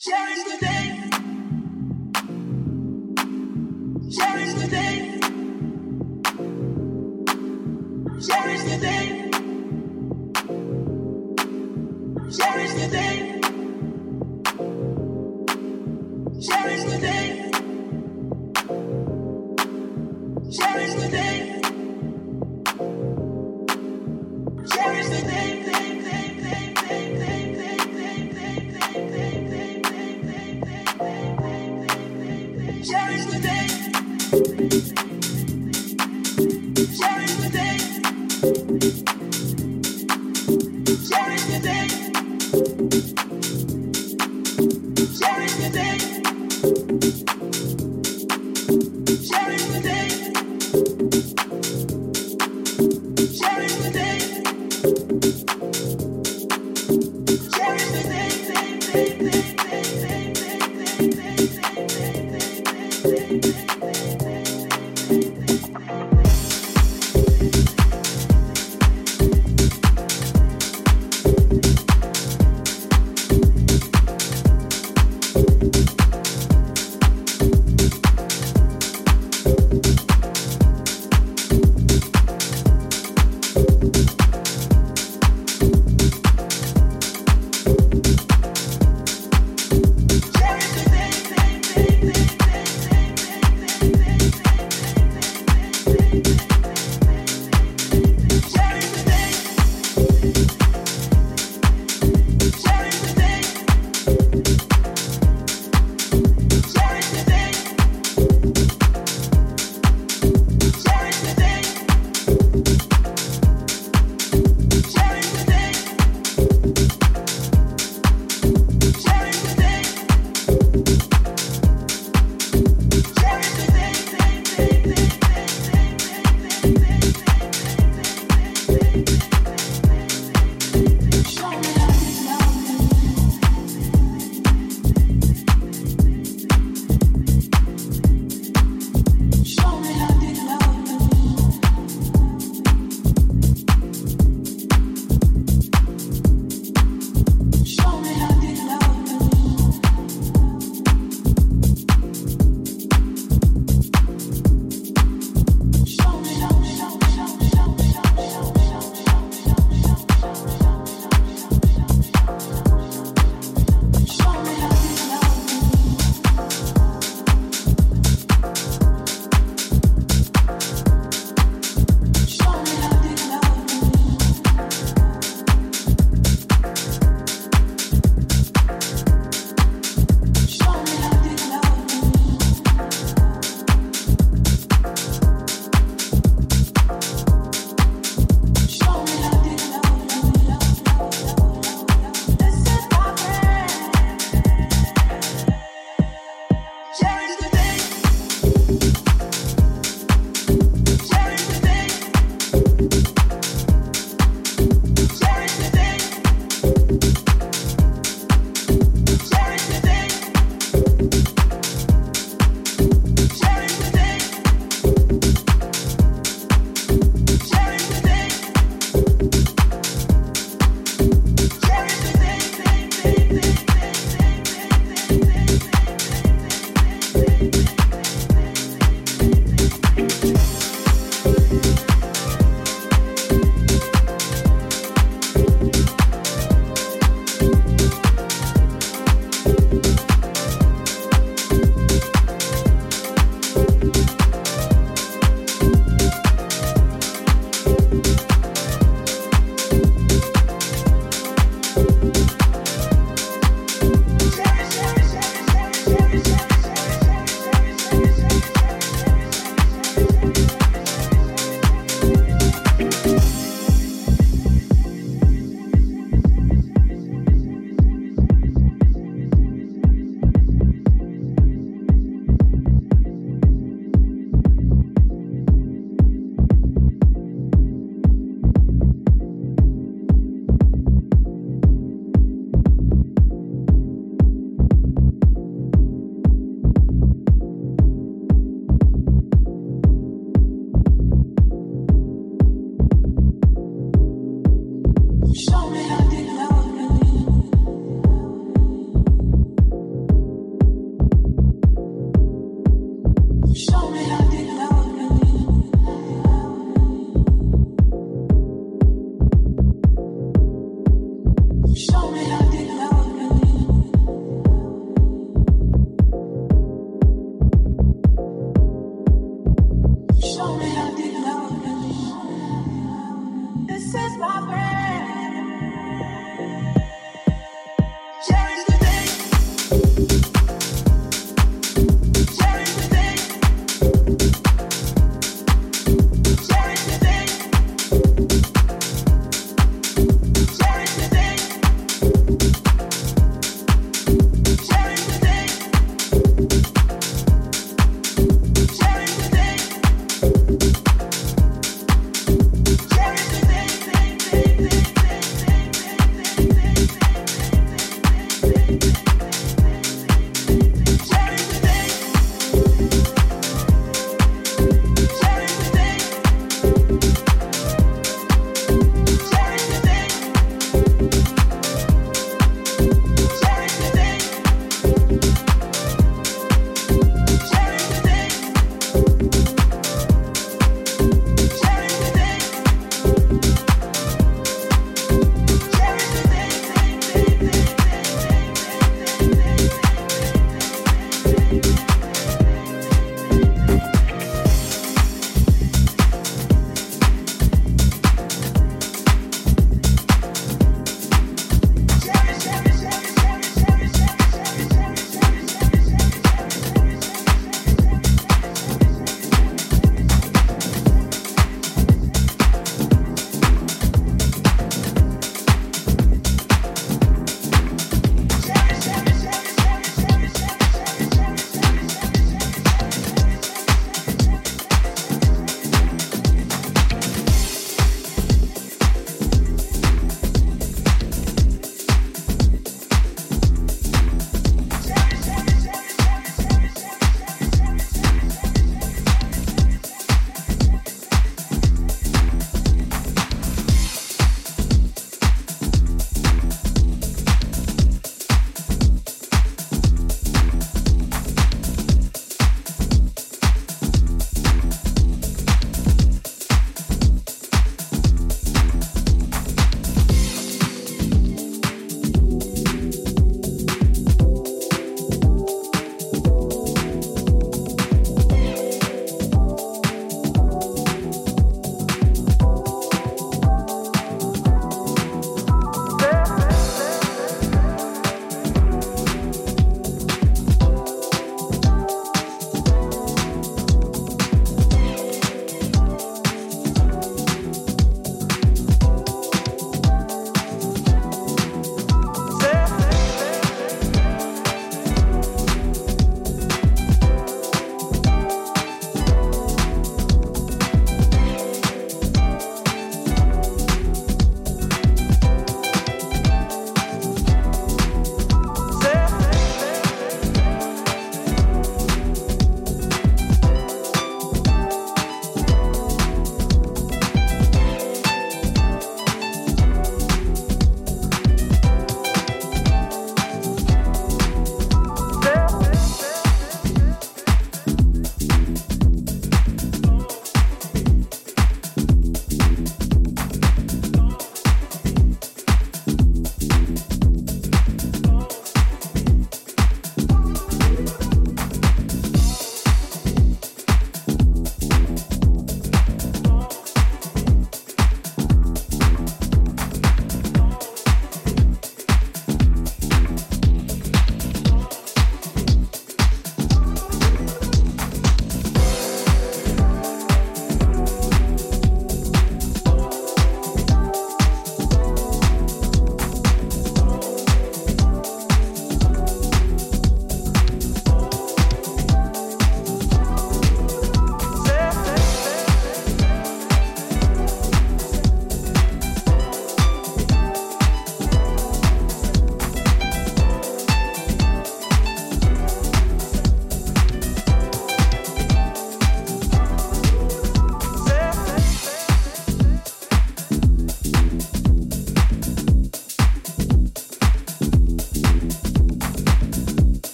Cherish the day. Cherish the day. Cherish the day. Cherish the day.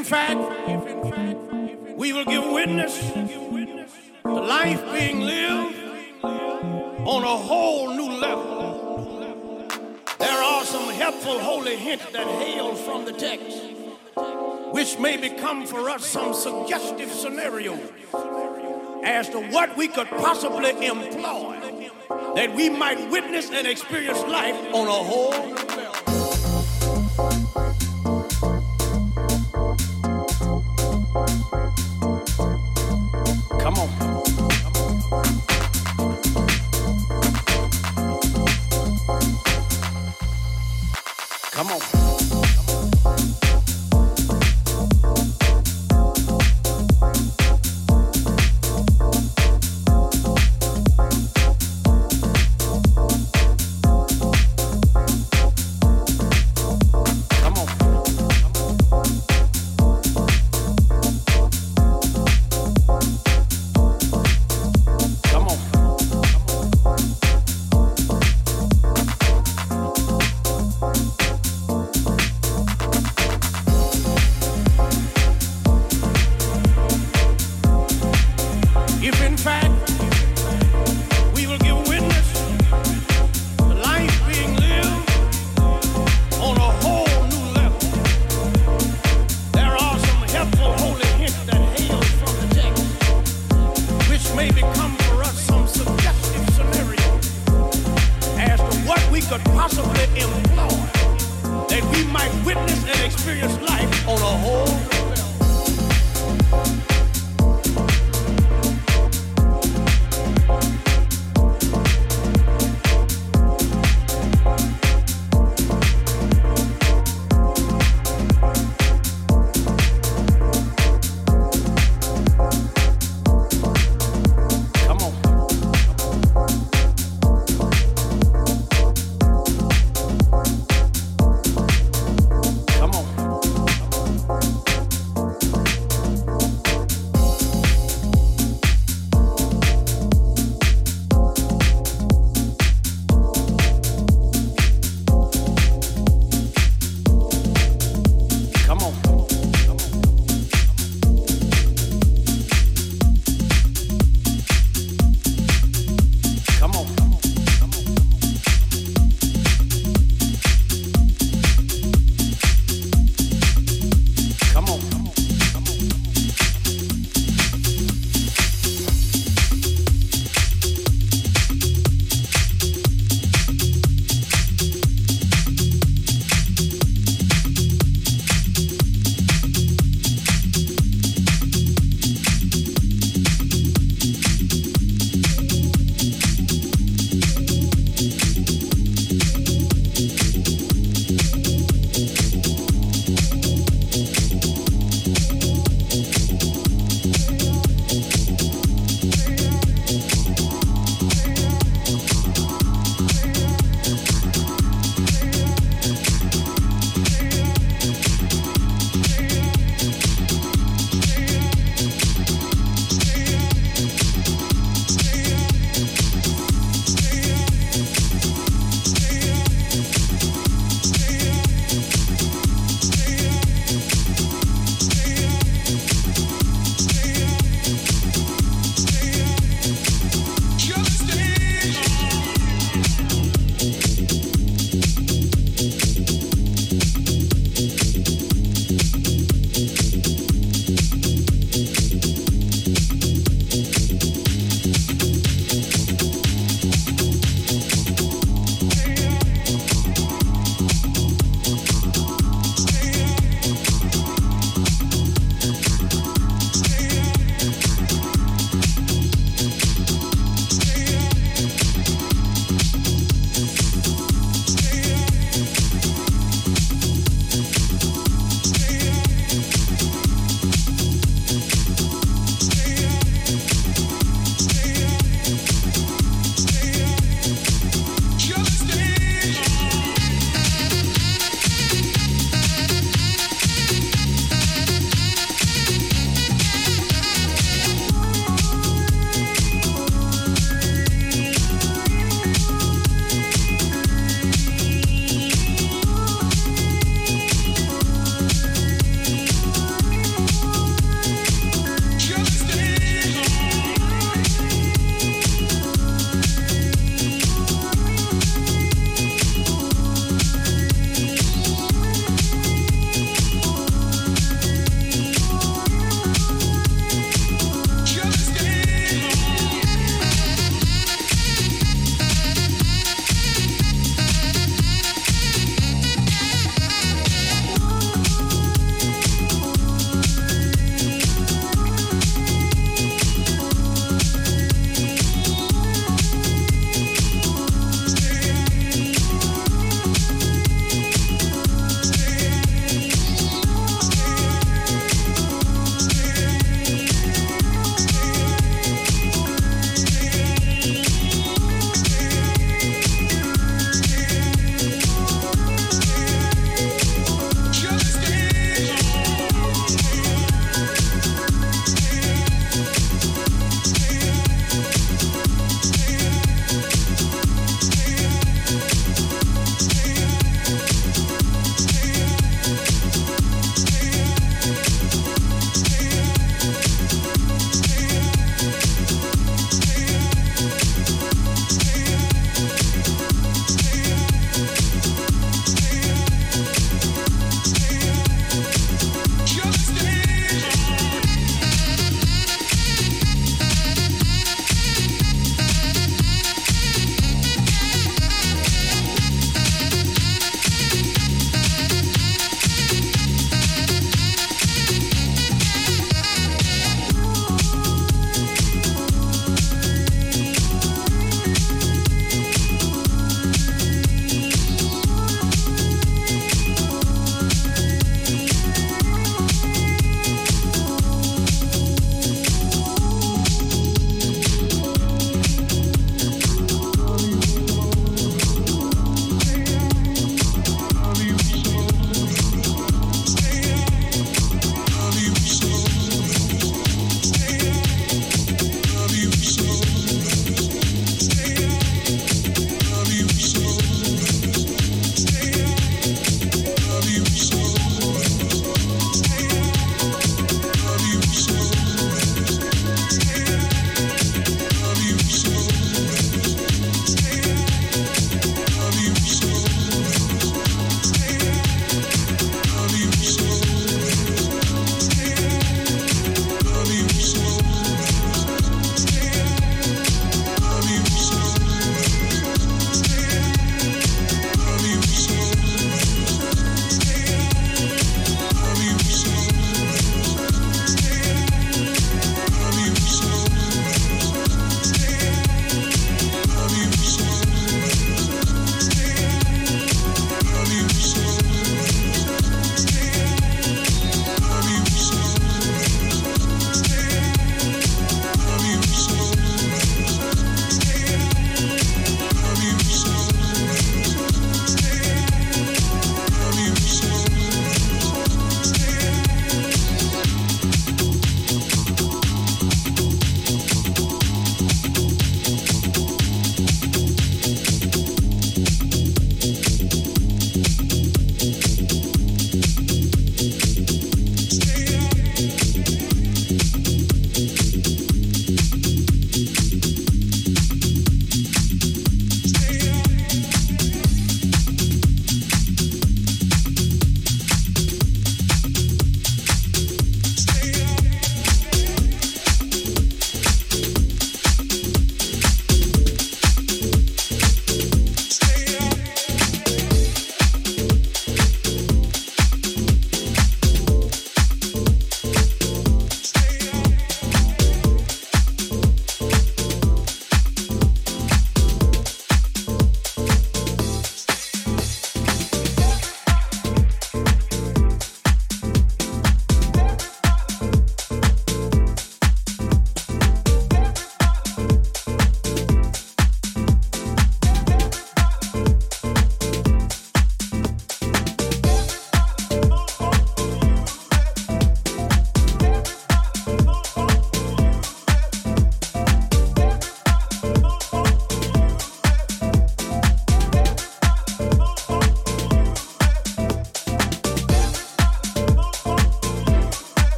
In fact we will give witness to life being lived on a whole new level. There are some helpful holy hints that hail from the text, which may become for us some suggestive scenarios as to what we could possibly employ that we might witness and experience life on a whole new level.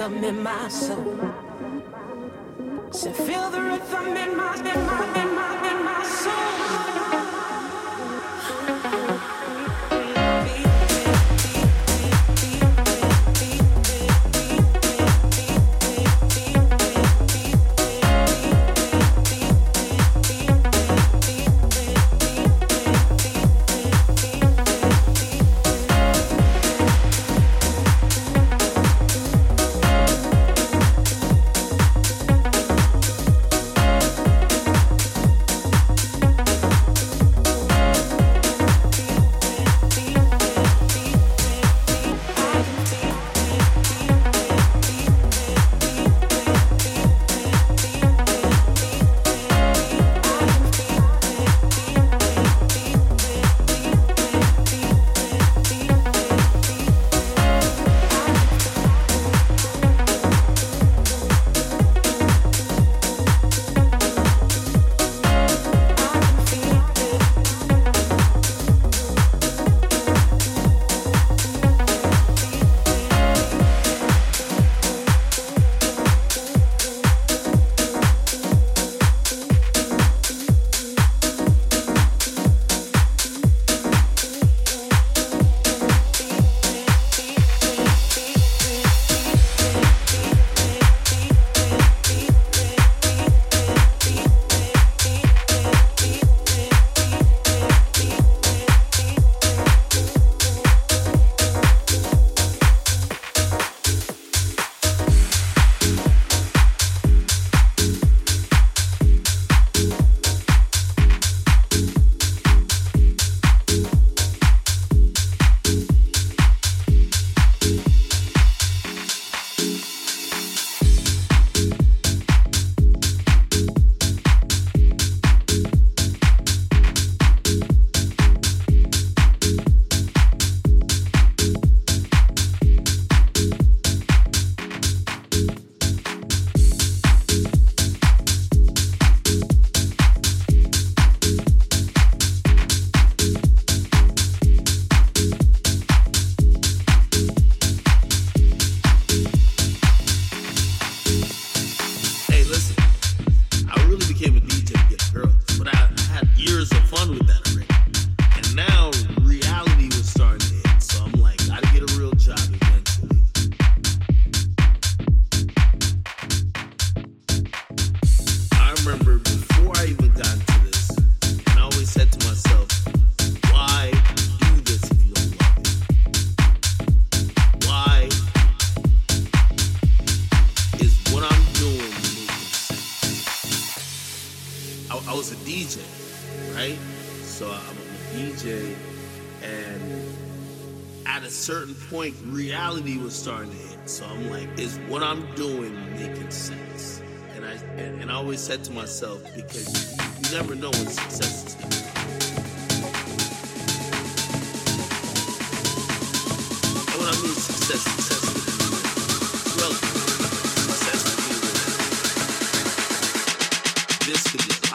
Rhythm in my soul. Starting to hit. So I'm like, is what I'm doing making sense? And I and, and I always said to myself, because you, you never know when success is coming. And when I mean success, success is relative. Success could be this could be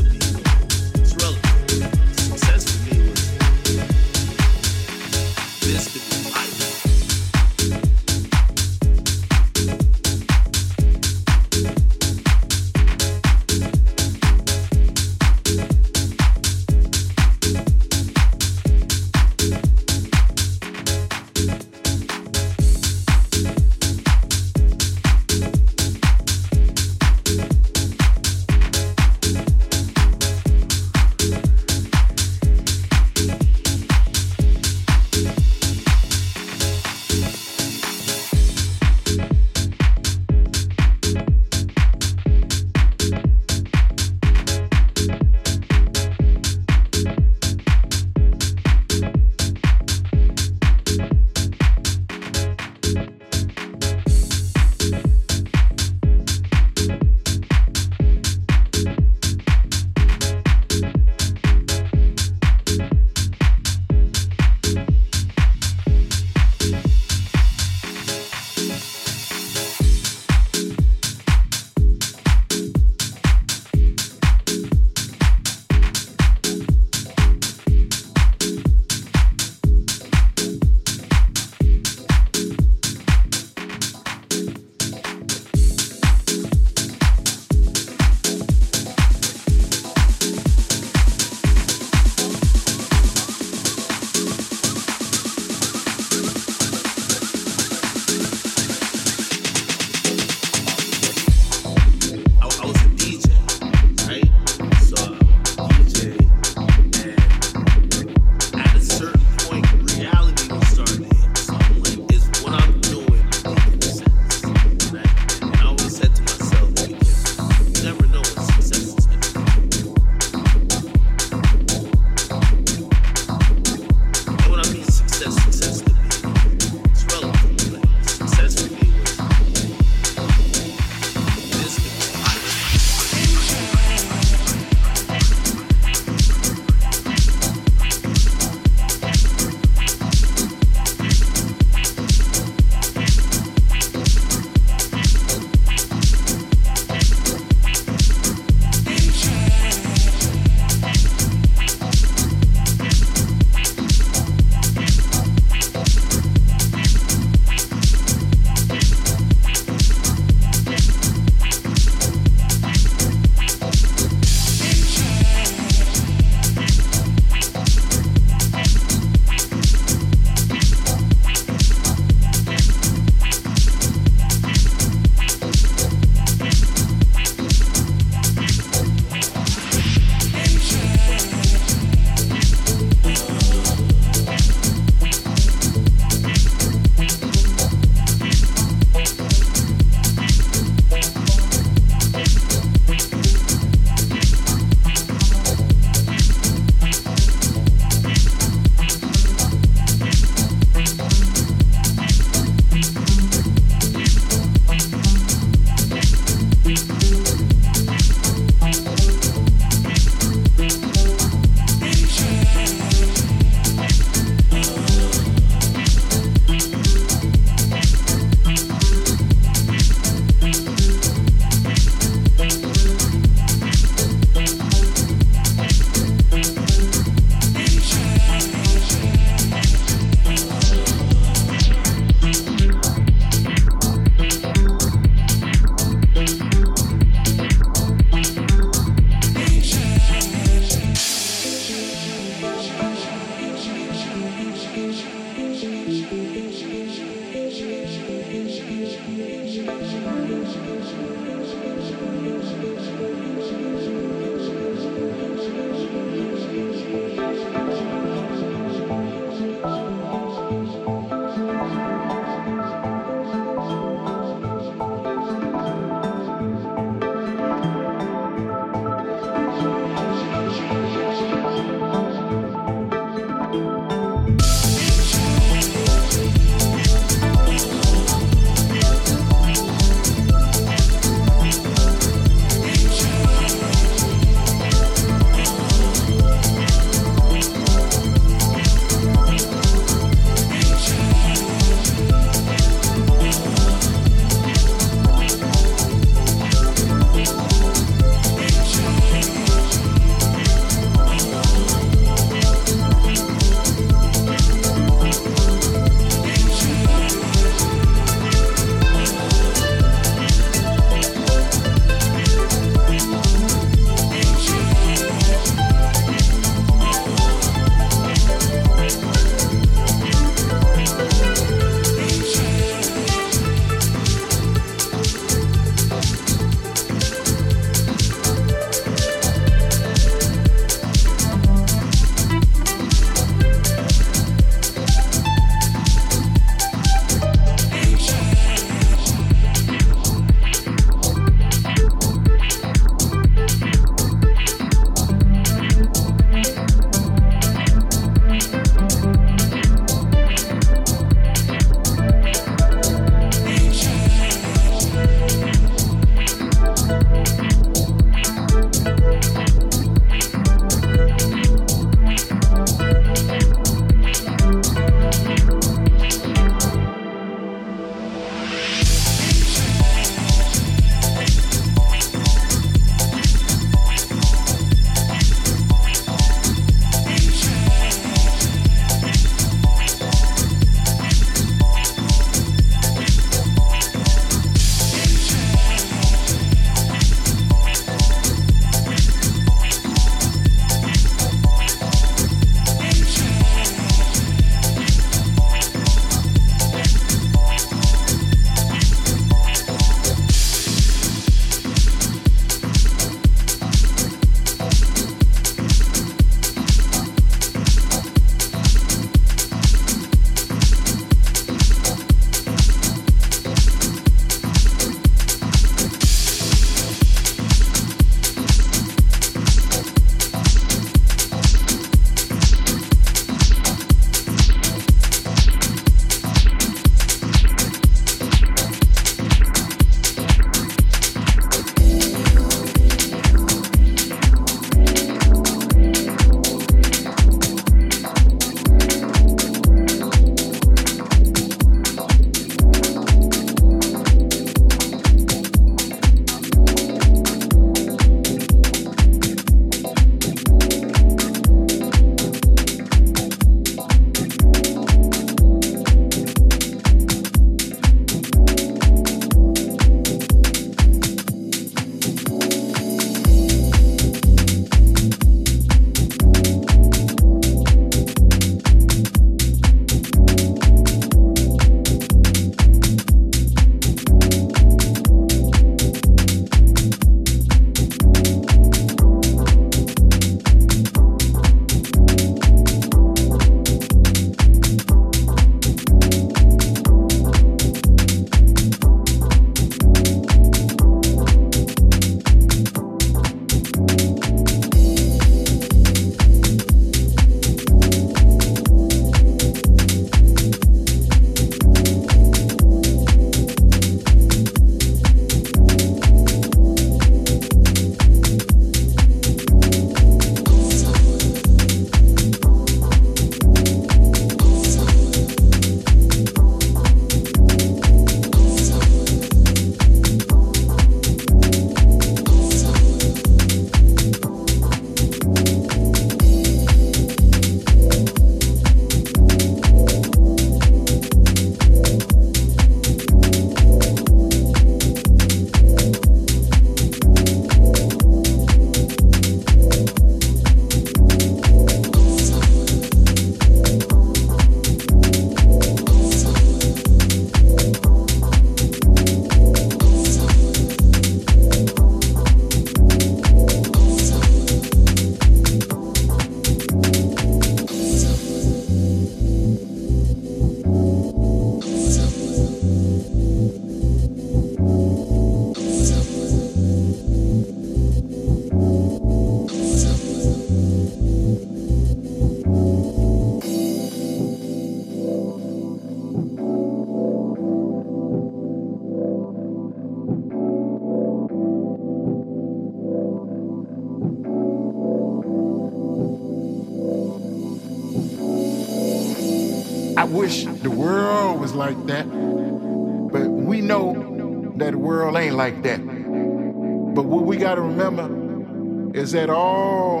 is that all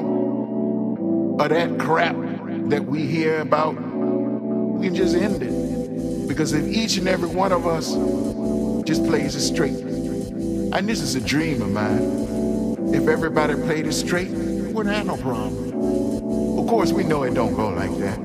of that crap that we hear about, we can just end it. Because if each and every one of us just plays it straight, and this is a dream of mine, if everybody played it straight, we wouldn't have no problem. Of course, we know it don't go like that.